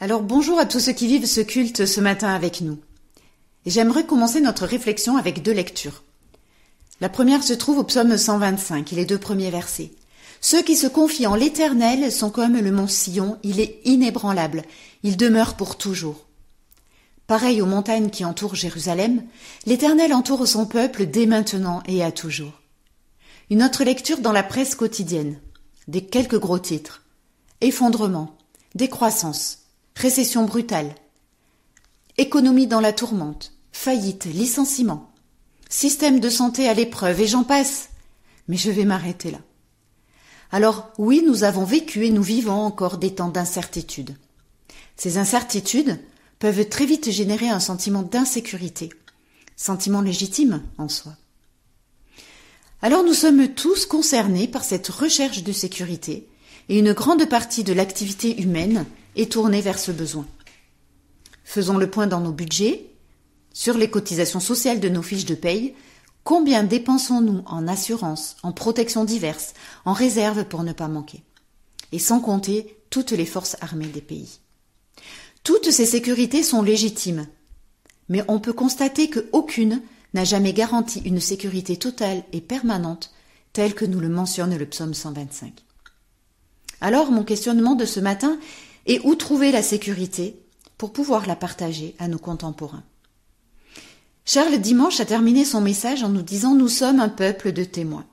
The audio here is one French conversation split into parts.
Alors bonjour à tous ceux qui vivent ce culte ce matin avec nous. J'aimerais commencer notre réflexion avec deux lectures. La première se trouve au psaume 125 les deux premiers versets. Ceux qui se confient en l'Éternel sont comme le mont Sion, il est inébranlable, il demeure pour toujours. Pareil aux montagnes qui entourent Jérusalem, l'Éternel entoure son peuple dès maintenant et à toujours. Une autre lecture dans la presse quotidienne. Des quelques gros titres. Effondrement, décroissance, récession brutale, économie dans la tourmente, faillite, licenciement, système de santé à l'épreuve, et j'en passe. Mais je vais m'arrêter là. Alors oui, nous avons vécu et nous vivons encore des temps d'incertitude. Ces incertitudes peuvent très vite générer un sentiment d'insécurité, sentiment légitime en soi. Alors nous sommes tous concernés par cette recherche de sécurité, et une grande partie de l'activité humaine est tournée vers ce besoin. Faisons le point dans nos budgets, sur les cotisations sociales de nos fiches de paye, combien dépensons-nous en assurance, en protection diverses, en réserve pour ne pas manquer? Et sans compter toutes les forces armées des pays. Toutes ces sécurités sont légitimes, mais on peut constater qu'aucune n'a jamais garanti une sécurité totale et permanente telle que nous le mentionne le psaume 125. Alors mon questionnement de ce matin et où trouver la sécurité pour pouvoir la partager à nos contemporains. Charles Dimanche a terminé son message en nous disant Nous sommes un peuple de témoins.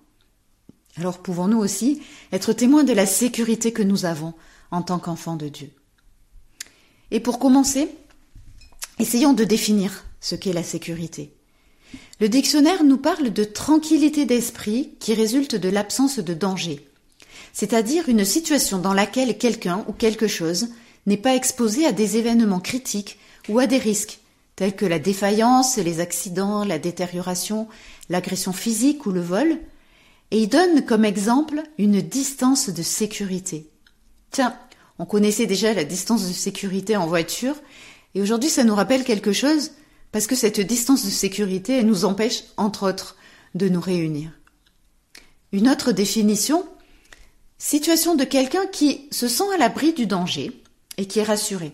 Alors pouvons-nous aussi être témoins de la sécurité que nous avons en tant qu'enfants de Dieu? Et pour commencer, essayons de définir ce qu'est la sécurité. Le dictionnaire nous parle de tranquillité d'esprit qui résulte de l'absence de danger, c'est-à-dire une situation dans laquelle quelqu'un ou quelque chose n'est pas exposé à des événements critiques ou à des risques, tels que la défaillance, les accidents, la détérioration, l'agression physique ou le vol, et il donne comme exemple une distance de sécurité. Tiens, on connaissait déjà la distance de sécurité en voiture, et aujourd'hui ça nous rappelle quelque chose, parce que cette distance de sécurité, elle nous empêche, entre autres, de nous réunir. Une autre définition Situation de quelqu'un qui se sent à l'abri du danger et qui est rassuré.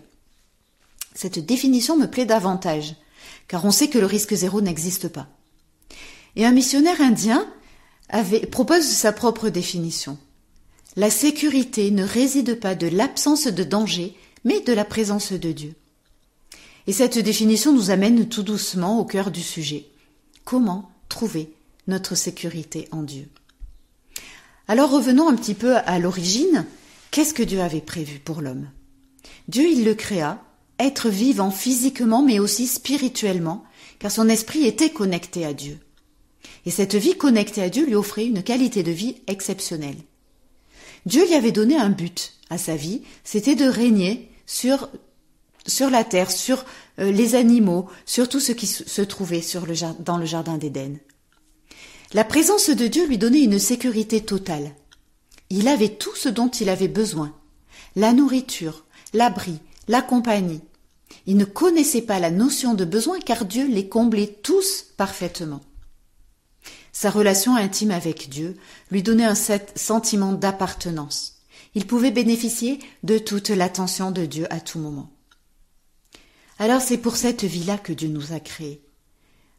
Cette définition me plaît davantage, car on sait que le risque zéro n'existe pas. Et un missionnaire indien propose sa propre définition. La sécurité ne réside pas de l'absence de danger, mais de la présence de Dieu. Et cette définition nous amène tout doucement au cœur du sujet. Comment trouver notre sécurité en Dieu? Alors revenons un petit peu à l'origine. Qu'est-ce que Dieu avait prévu pour l'homme? Dieu, il le créa, être vivant physiquement mais aussi spirituellement, car son esprit était connecté à Dieu. Et cette vie connectée à Dieu lui offrait une qualité de vie exceptionnelle. Dieu lui avait donné un but à sa vie, c'était de régner sur la terre, sur euh, les animaux, sur tout ce qui se trouvait dans le jardin d'Éden. La présence de Dieu lui donnait une sécurité totale. Il avait tout ce dont il avait besoin. La nourriture, l'abri, la compagnie. Il ne connaissait pas la notion de besoin car Dieu les comblait tous parfaitement. Sa relation intime avec Dieu lui donnait un sentiment d'appartenance. Il pouvait bénéficier de toute l'attention de Dieu à tout moment. Alors c'est pour cette vie-là que Dieu nous a créés.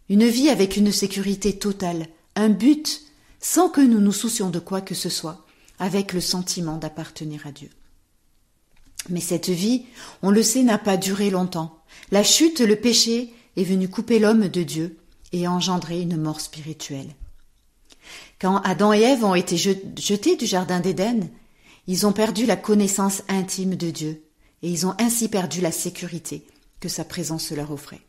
Une vie avec une sécurité totale, un but sans que nous nous soucions de quoi que ce soit, avec le sentiment d'appartenir à Dieu. Mais cette vie, on le sait, n'a pas duré longtemps. La chute, le péché, est venu couper l'homme de Dieu et engendrer une mort spirituelle. Quand Adam et Ève ont été jetés du jardin d'Éden, ils ont perdu la connaissance intime de Dieu et ils ont ainsi perdu la sécurité que sa présence leur offrait.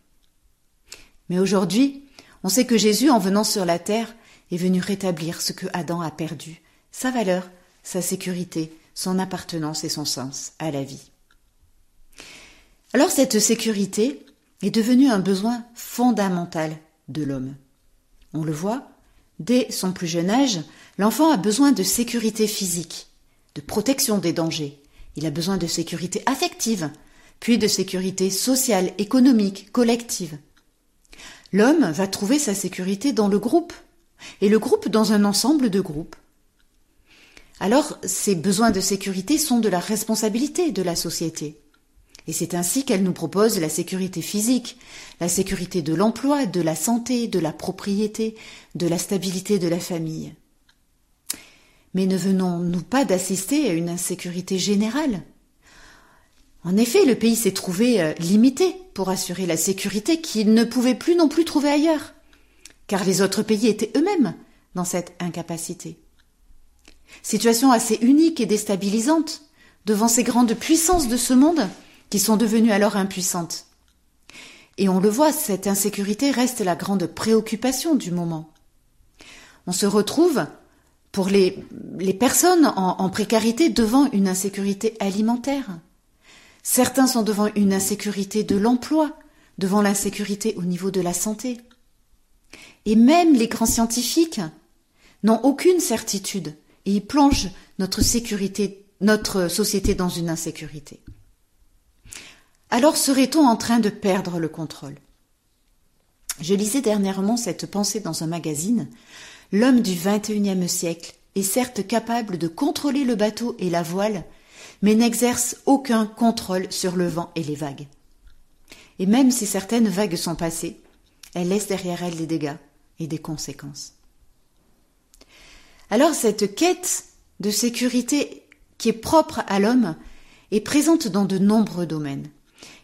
Mais aujourd'hui, on sait que Jésus, en venant sur la terre, est venu rétablir ce que Adam a perdu, sa valeur, sa sécurité, son appartenance et son sens à la vie. Alors cette sécurité est devenue un besoin fondamental de l'homme. On le voit, dès son plus jeune âge, l'enfant a besoin de sécurité physique, de protection des dangers. Il a besoin de sécurité affective, puis de sécurité sociale, économique, collective. L'homme va trouver sa sécurité dans le groupe, et le groupe dans un ensemble de groupes. Alors, ces besoins de sécurité sont de la responsabilité de la société. Et c'est ainsi qu'elle nous propose la sécurité physique, la sécurité de l'emploi, de la santé, de la propriété, de la stabilité de la famille. Mais ne venons-nous pas d'assister à une insécurité générale? En effet, le pays s'est trouvé euh, limité pour assurer la sécurité qu'il ne pouvait plus non plus trouver ailleurs, car les autres pays étaient eux-mêmes dans cette incapacité. Situation assez unique et déstabilisante devant ces grandes puissances de ce monde qui sont devenues alors impuissantes. Et on le voit, cette insécurité reste la grande préoccupation du moment. On se retrouve, pour les, personnes en précarité, devant une insécurité alimentaire. Certains sont devant une insécurité de l'emploi, devant l'insécurité au niveau de la santé. Et même les grands scientifiques n'ont aucune certitude et ils plongent notre sécurité, notre société dans une insécurité. Alors serait-on en train de perdre le contrôle? Je lisais dernièrement cette pensée dans un magazine. L'homme du XXIe siècle est certes capable de contrôler le bateau et la voile, mais n'exerce aucun contrôle sur le vent et les vagues. Et même si certaines vagues sont passées, elles laissent derrière elles des dégâts et des conséquences. Alors cette quête de sécurité qui est propre à l'homme est présente dans de nombreux domaines.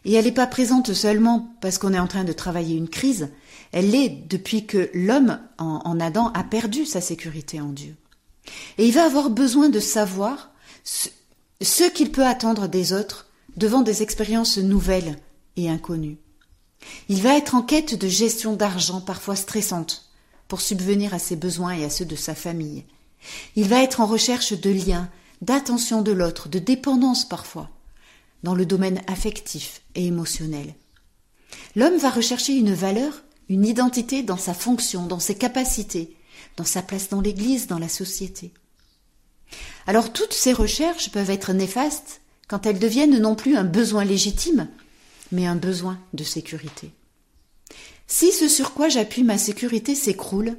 Et elle n'est pas présente seulement parce qu'on est en train de travailler une crise, elle l'est depuis que l'homme, en, Adam, a perdu sa sécurité en Dieu. Et il va avoir besoin de savoir ce, qu'il peut attendre des autres devant des expériences nouvelles et inconnues. Il va être en quête de gestion d'argent parfois stressante pour subvenir à ses besoins et à ceux de sa famille. Il va être en recherche de liens, d'attention de l'autre, de dépendance parfois dans le domaine affectif et émotionnel. L'homme va rechercher une valeur, une identité dans sa fonction, dans ses capacités, dans sa place dans l'Église, dans la société. Alors toutes ces recherches peuvent être néfastes quand elles deviennent non plus un besoin légitime, mais un besoin de sécurité. Si ce sur quoi j'appuie ma sécurité s'écroule,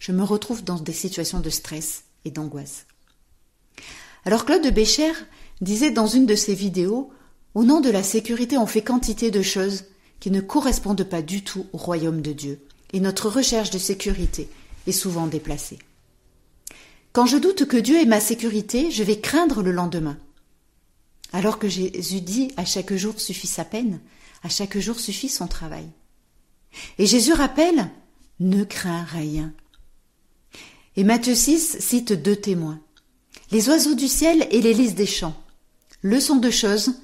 je me retrouve dans des situations de stress et d'angoisse. Alors Claude Bécher disait dans une de ses vidéos au nom de la sécurité, on fait quantité de choses qui ne correspondent pas du tout au royaume de Dieu, et notre recherche de sécurité est souvent déplacée. Quand je doute que Dieu est ma sécurité, je vais craindre le lendemain. Alors que Jésus dit à chaque jour suffit sa peine, à chaque jour suffit son travail. Et Jésus rappelle ne crains rien. Et Matthieu 6 cite deux témoins. Les oiseaux du ciel et les lys des champs. Leçon de choses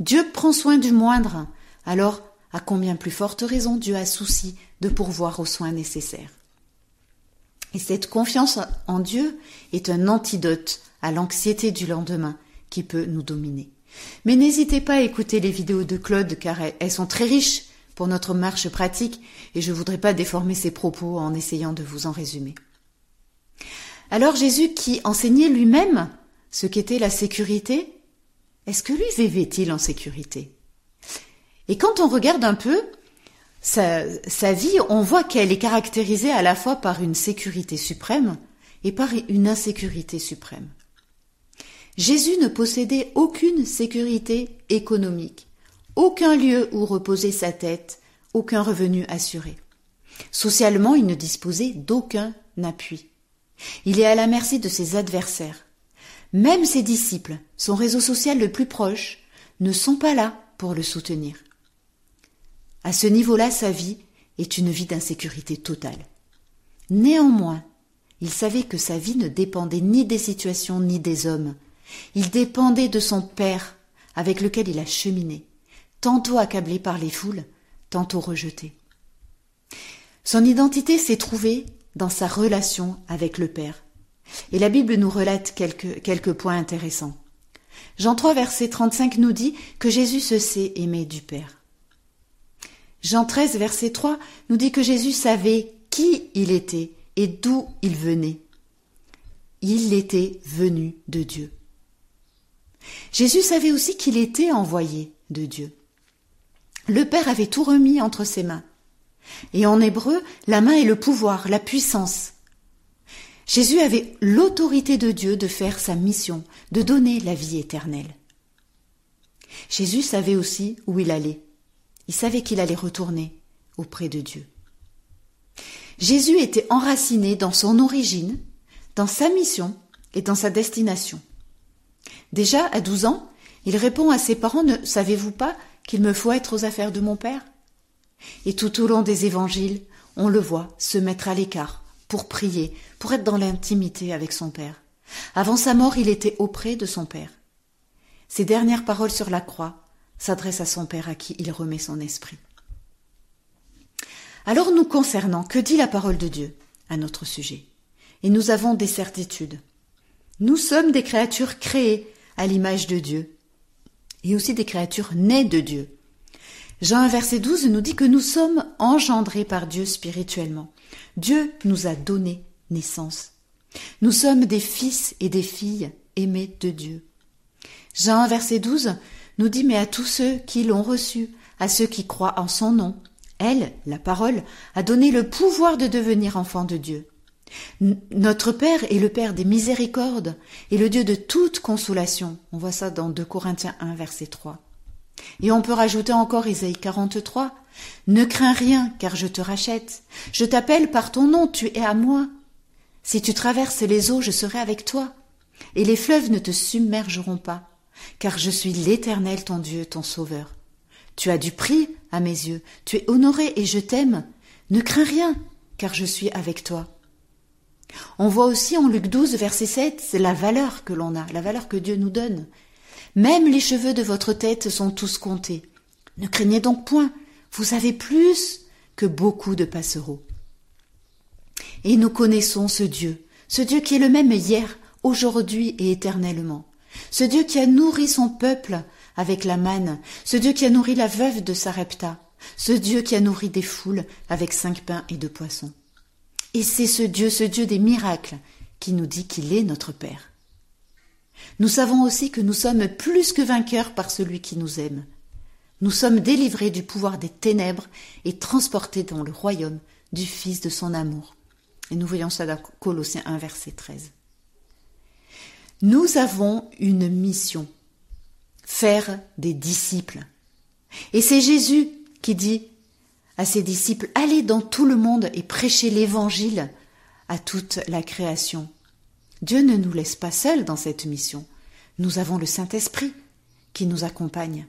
Dieu prend soin du moindre, alors à combien plus forte raison Dieu a souci de pourvoir aux soins nécessaires. Et cette confiance en Dieu est un antidote à l'anxiété du lendemain qui peut nous dominer. Mais n'hésitez pas à écouter les vidéos de Claude car elles sont très riches pour notre marche pratique et je ne voudrais pas déformer ses propos en essayant de vous en résumer. Alors Jésus qui enseignait lui-même ce qu'était la sécurité, est-ce que lui vivait-il en sécurité? Et quand on regarde un peu sa, vie, on voit qu'elle est caractérisée à la fois par une sécurité suprême et par une insécurité suprême. Jésus ne possédait aucune sécurité économique, aucun lieu où reposer sa tête, aucun revenu assuré. Socialement, il ne disposait d'aucun appui. Il est à la merci de ses adversaires, même ses disciples, son réseau social le plus proche, ne sont pas là pour le soutenir. À ce niveau-là, sa vie est une vie d'insécurité totale. Néanmoins, il savait que sa vie ne dépendait ni des situations ni des hommes. Il dépendait de son Père, avec lequel il a cheminé, tantôt accablé par les foules, tantôt rejeté. Son identité s'est trouvée dans sa relation avec le Père, et la Bible nous relate quelques, points intéressants. Jean 3, verset 35 nous dit que Jésus se sait aimer du Père. Jean 13, verset 3 nous dit que Jésus savait qui il était et d'où il venait. Il était venu de Dieu. Jésus savait aussi qu'il était envoyé de Dieu. Le Père avait tout remis entre ses mains. Et en hébreu, la main est le pouvoir, la puissance. Jésus avait l'autorité de Dieu de faire sa mission, de donner la vie éternelle. Jésus savait aussi où il allait. Il savait qu'il allait retourner auprès de Dieu. Jésus était enraciné dans son origine, dans sa mission et dans sa destination. Déjà, à douze ans, il répond à ses parents Ne savez-vous pas qu'il me faut être aux affaires de mon Père? Et tout au long des évangiles, on le voit se mettre à l'écart pour prier, pour être dans l'intimité avec son Père. Avant sa mort, il était auprès de son Père. Ses dernières paroles sur la croix s'adressent à son Père à qui il remet son esprit. Alors nous concernant, que dit la parole de Dieu à notre sujet? Et nous avons des certitudes. Nous sommes des créatures créées à l'image de Dieu et aussi des créatures nées de Dieu. Jean 1 verset 12 nous dit que nous sommes engendrés par Dieu spirituellement. Dieu nous a donné naissance. Nous sommes des fils et des filles aimés de Dieu. Jean 1 verset 12 nous dit mais à tous ceux qui l'ont reçu, à ceux qui croient en son nom, elle, la parole, a donné le pouvoir de devenir enfant de Dieu. Notre Père est le Père des miséricordes et le Dieu de toute consolation. On voit ça dans 2 Corinthiens 1, verset 3. Et on peut rajouter encore Isaïe 43. Ne crains rien, car je te rachète. Je t'appelle par ton nom, tu es à moi. Si tu traverses les eaux, je serai avec toi. Et les fleuves ne te submergeront pas, car je suis l'Éternel, ton Dieu, ton Sauveur. Tu as du prix à mes yeux, tu es honoré et je t'aime. Ne crains rien, car je suis avec toi. On voit aussi en Luc 12, verset 7, c'est la valeur que l'on a, la valeur que Dieu nous donne. Même les cheveux de votre tête sont tous comptés. Ne craignez donc point, vous avez plus que beaucoup de passereaux. Et nous connaissons ce Dieu, ce Dieu qui est le même hier, aujourd'hui et éternellement. Ce Dieu qui a nourri son peuple avec la manne, ce Dieu qui a nourri la veuve de Sarepta, ce Dieu qui a nourri des foules avec cinq pains et deux poissons. Et c'est ce Dieu, ce Dieu des miracles, qui nous dit qu'il est notre Père. Nous savons aussi que nous sommes plus que vainqueurs par celui qui nous aime. Nous sommes délivrés du pouvoir des ténèbres et transportés dans le royaume du Fils de son amour. Et nous voyons ça dans Colossiens 1, verset 13. Nous avons une mission faire des disciples. Et c'est Jésus qui dit à ses disciples, allez dans tout le monde et prêchez l'évangile à toute la création. Dieu ne nous laisse pas seuls dans cette mission. Nous avons le Saint-Esprit qui nous accompagne.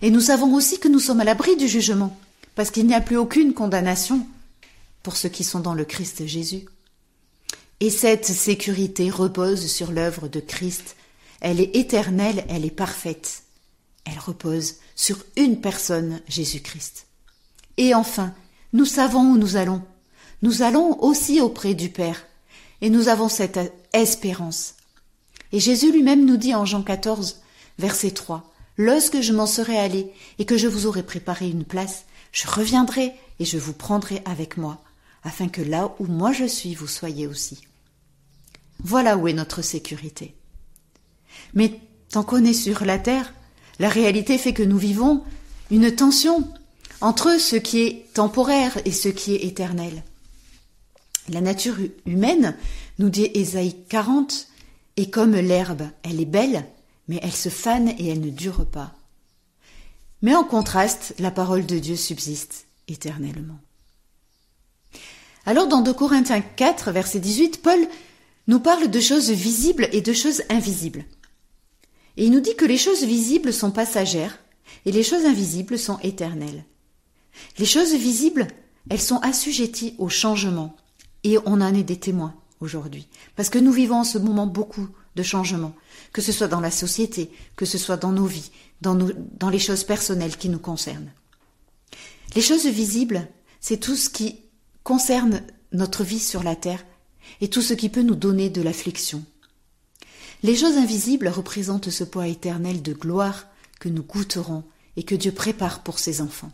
Et nous savons aussi que nous sommes à l'abri du jugement, parce qu'il n'y a plus aucune condamnation pour ceux qui sont dans le Christ Jésus. Et cette sécurité repose sur l'œuvre de Christ elle est éternelle, elle est parfaite. Elle repose sur une personne, Jésus-Christ. Et enfin, nous savons où nous allons. Nous allons aussi auprès du Père. Et nous avons cette espérance. Et Jésus lui-même nous dit en Jean 14, verset 3, Lorsque je m'en serai allé et que je vous aurai préparé une place, je reviendrai et je vous prendrai avec moi, afin que là où moi je suis, vous soyez aussi. Voilà où est notre sécurité. Mais tant qu'on est sur la Terre, la réalité fait que nous vivons une tension entre ce qui est temporaire et ce qui est éternel. La nature humaine, nous dit Ésaïe 40, est comme l'herbe, elle est belle, mais elle se fane et elle ne dure pas. Mais en contraste, la parole de Dieu subsiste éternellement. Alors dans 2 Corinthiens 4, verset 18, Paul nous parle de choses visibles et de choses invisibles. Et il nous dit que les choses visibles sont passagères et les choses invisibles sont éternelles. Les choses visibles, elles sont assujetties au changement et on en est des témoins aujourd'hui. Parce que nous vivons en ce moment beaucoup de changements, que ce soit dans la société, que ce soit dans nos vies, dans, dans les choses personnelles qui nous concernent. Les choses visibles, c'est tout ce qui concerne notre vie sur la terre et tout ce qui peut nous donner de l'affliction, les choses invisibles représentent ce poids éternel de gloire que nous goûterons et que Dieu prépare pour ses enfants.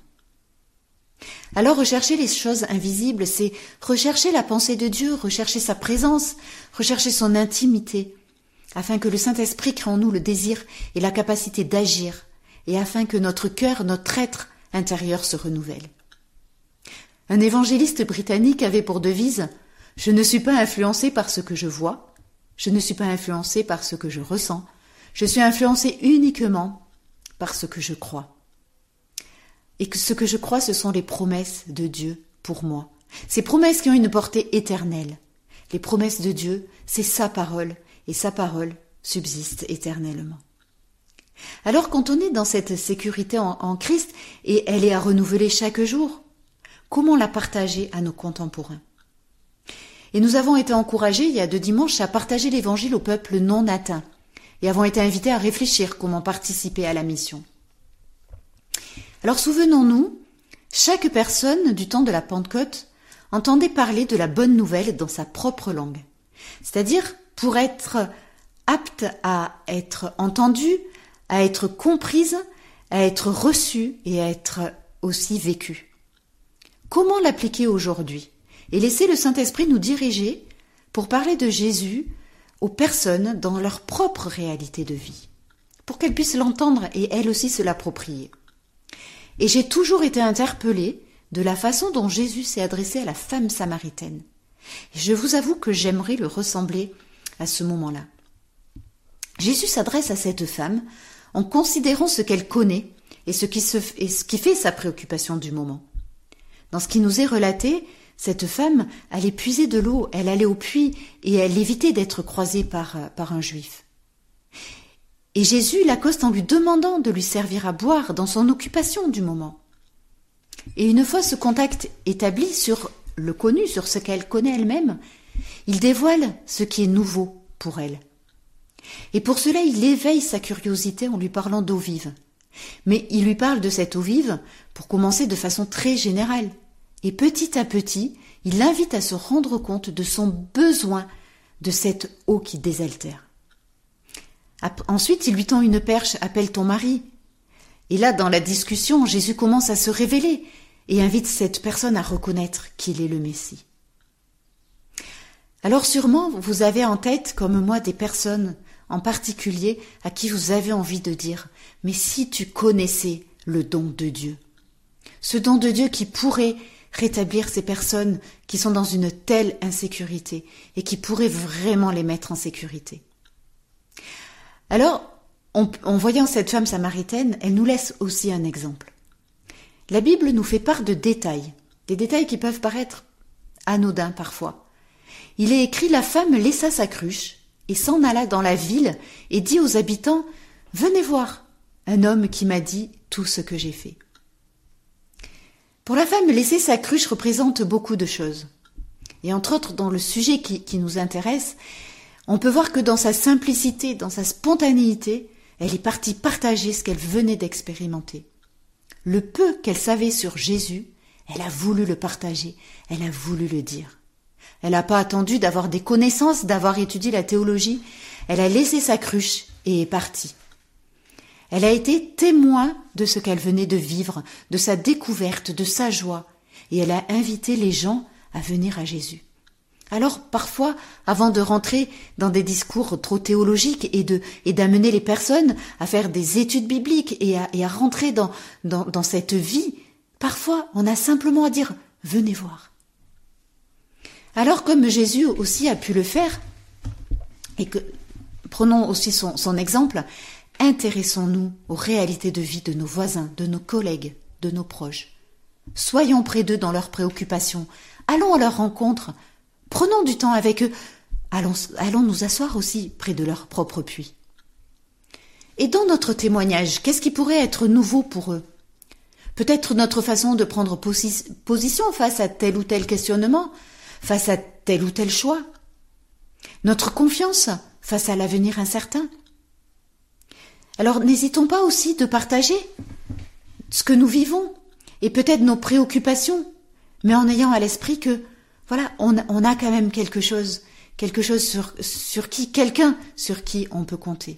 Alors rechercher les choses invisibles, c'est rechercher la pensée de Dieu, rechercher sa présence, rechercher son intimité, afin que le Saint-Esprit crée en nous le désir et la capacité d'agir, et afin que notre cœur, notre être intérieur se renouvelle. Un évangéliste britannique avait pour devise Je ne suis pas influencé par ce que je vois, je ne suis pas influencé par ce que je ressens. Je suis influencé uniquement par ce que je crois. Et que ce que je crois, ce sont les promesses de Dieu pour moi. Ces promesses qui ont une portée éternelle. Les promesses de Dieu, c'est sa parole, et sa parole subsiste éternellement. Alors quand on est dans cette sécurité en, en Christ, et elle est à renouveler chaque jour, comment la partager à nos contemporains? Et nous avons été encouragés il y a deux dimanches à partager l'évangile au peuple non atteint, et avons été invités à réfléchir comment participer à la mission. Alors souvenons-nous, chaque personne du temps de la Pentecôte entendait parler de la bonne nouvelle dans sa propre langue. C'est-à-dire pour être apte à être entendue, à être comprise, à être reçue et à être aussi vécue. Comment l'appliquer aujourd'hui? Et laisser le Saint-Esprit nous diriger pour parler de Jésus aux personnes dans leur propre réalité de vie, pour qu'elles puissent l'entendre et elles aussi se l'approprier. Et j'ai toujours été interpellée de la façon dont Jésus s'est adressé à la femme samaritaine. Et je vous avoue que j'aimerais le ressembler à ce moment-là. Jésus s'adresse à cette femme en considérant ce qu'elle connaît et ce, qui se, et ce qui fait sa préoccupation du moment. Dans ce qui nous est relaté, cette femme allait puiser de l'eau, elle allait au puits et elle évitait d'être croisée par, par un juif. Et Jésus l'accoste en lui demandant de lui servir à boire dans son occupation du moment. Et une fois ce contact établi sur le connu, sur ce qu'elle connaît elle-même, il dévoile ce qui est nouveau pour elle. Et pour cela, il éveille sa curiosité en lui parlant d'eau vive. Mais il lui parle de cette eau vive pour commencer de façon très générale. Et petit à petit, il l'invite à se rendre compte de son besoin de cette eau qui désaltère. Ensuite, il lui tend une perche, appelle ton mari. Et là, dans la discussion, Jésus commence à se révéler et invite cette personne à reconnaître qu'il est le Messie. Alors sûrement, vous avez en tête, comme moi, des personnes en particulier à qui vous avez envie de dire, mais si tu connaissais le don de Dieu, ce don de Dieu qui pourrait rétablir ces personnes qui sont dans une telle insécurité et qui pourrait vraiment les mettre en sécurité. Alors, en, voyant cette femme samaritaine, elle nous laisse aussi un exemple. La Bible nous fait part de détails, des détails qui peuvent paraître anodins parfois. Il est écrit La femme laissa sa cruche et s'en alla dans la ville et dit aux habitants Venez voir un homme qui m'a dit tout ce que j'ai fait. Pour la femme, laisser sa cruche représente beaucoup de choses. Et entre autres, dans le sujet qui, nous intéresse, on peut voir que dans sa simplicité, dans sa spontanéité, elle est partie partager ce qu'elle venait d'expérimenter. Le peu qu'elle savait sur Jésus, elle a voulu le partager, elle a voulu le dire. Elle n'a pas attendu d'avoir des connaissances, d'avoir étudié la théologie, elle a laissé sa cruche et est partie. Elle a été témoin de ce qu'elle venait de vivre, de sa découverte, de sa joie, et elle a invité les gens à venir à Jésus. Alors parfois, avant de rentrer dans des discours trop théologiques et d'amener les personnes à faire des études bibliques et à, rentrer dans, cette vie, parfois on a simplement à dire venez voir. Alors comme Jésus aussi a pu le faire, et que prenons aussi son exemple, intéressons-nous aux réalités de vie de nos voisins, de nos collègues, de nos proches. Soyons près d'eux dans leurs préoccupations, allons à leur rencontre, Prenons du temps avec eux. Allons, allons nous asseoir aussi près de leur propre puits. Et dans notre témoignage, qu'est-ce qui pourrait être nouveau pour eux? Peut-être notre façon de prendre position face à tel ou tel questionnement, face à tel ou tel choix. Notre confiance face à l'avenir incertain. Alors n'hésitons pas aussi de partager ce que nous vivons et peut-être nos préoccupations, mais en ayant à l'esprit que voilà, on, a quand même quelque chose, quelque chose sur, qui, quelqu'un sur qui on peut compter.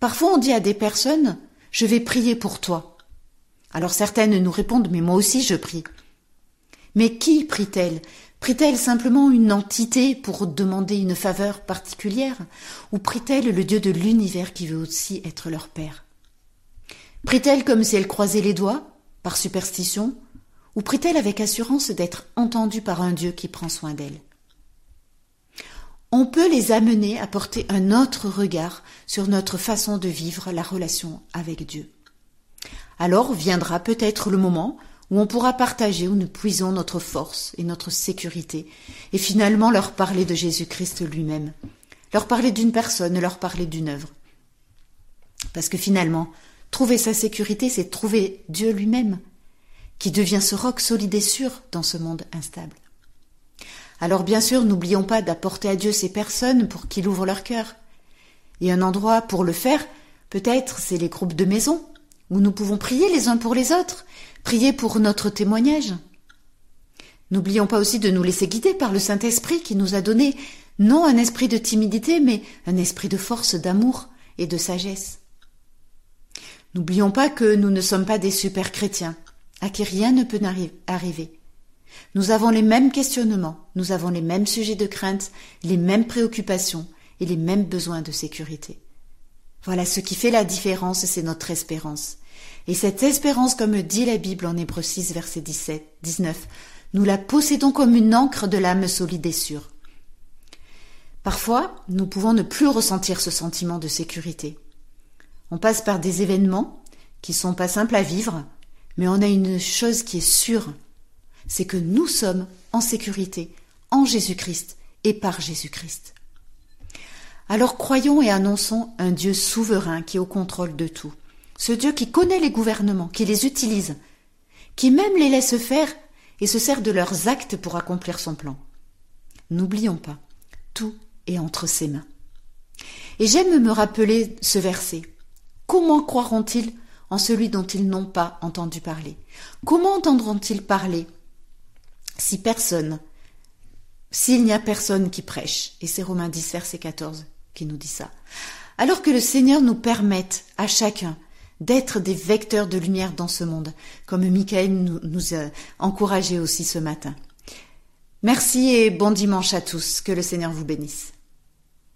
Parfois on dit à des personnes, je vais prier pour toi. Alors certaines nous répondent, mais moi aussi je prie. Mais qui prie-t-elle? Prie-t-elle simplement une entité pour demander une faveur particulière Ou prie-t-elle le Dieu de l'univers qui veut aussi être leur Père? Prie-t-elle comme si elle croisait les doigts, par superstition, ou prie-t-elle avec assurance d'être entendue par un Dieu qui prend soin d'elle? On peut les amener à porter un autre regard sur notre façon de vivre la relation avec Dieu. Alors viendra peut-être le moment où on pourra partager où nous puisons notre force et notre sécurité, et finalement leur parler de Jésus-Christ lui-même, leur parler d'une personne, leur parler d'une œuvre. Parce que finalement, trouver sa sécurité, c'est trouver Dieu lui-même, qui devient ce roc solide et sûr dans ce monde instable. Alors bien sûr, n'oublions pas d'apporter à Dieu ces personnes pour qu'il ouvre leur cœur. Et un endroit pour le faire, peut-être, c'est les groupes de maison, où nous pouvons prier les uns pour les autres, prier pour notre témoignage. N'oublions pas aussi de nous laisser guider par le Saint-Esprit qui nous a donné non un esprit de timidité, mais un esprit de force, d'amour et de sagesse. N'oublions pas que nous ne sommes pas des super chrétiens, à qui rien ne peut arriver. Nous avons les mêmes questionnements, nous avons les mêmes sujets de crainte, les mêmes préoccupations et les mêmes besoins de sécurité. Voilà ce qui fait la différence, c'est notre espérance. Et cette espérance, comme dit la Bible en Hébreux 6, verset 17, 19, nous la possédons comme une encre de l'âme solide et sûre. Parfois, nous pouvons ne plus ressentir ce sentiment de sécurité. On passe par des événements qui sont pas simples à vivre, mais on a une chose qui est sûre, c'est que nous sommes en sécurité en Jésus-Christ et par Jésus-Christ. Alors croyons et annonçons un Dieu souverain qui est au contrôle de tout, ce Dieu qui connaît les gouvernements, qui les utilise, qui même les laisse faire et se sert de leurs actes pour accomplir son plan. N'oublions pas, tout est entre ses mains. Et j'aime me rappeler ce verset. Comment croiront-ils en celui dont ils n'ont pas entendu parler? Comment entendront-ils parler si personne, s'il n'y a personne qui prêche, et c'est Romains 10, verset 14 qui nous dit ça, alors que le Seigneur nous permette à chacun d'être des vecteurs de lumière dans ce monde, comme Michael nous, a encouragé aussi ce matin. Merci et bon dimanche à tous, que le Seigneur vous bénisse.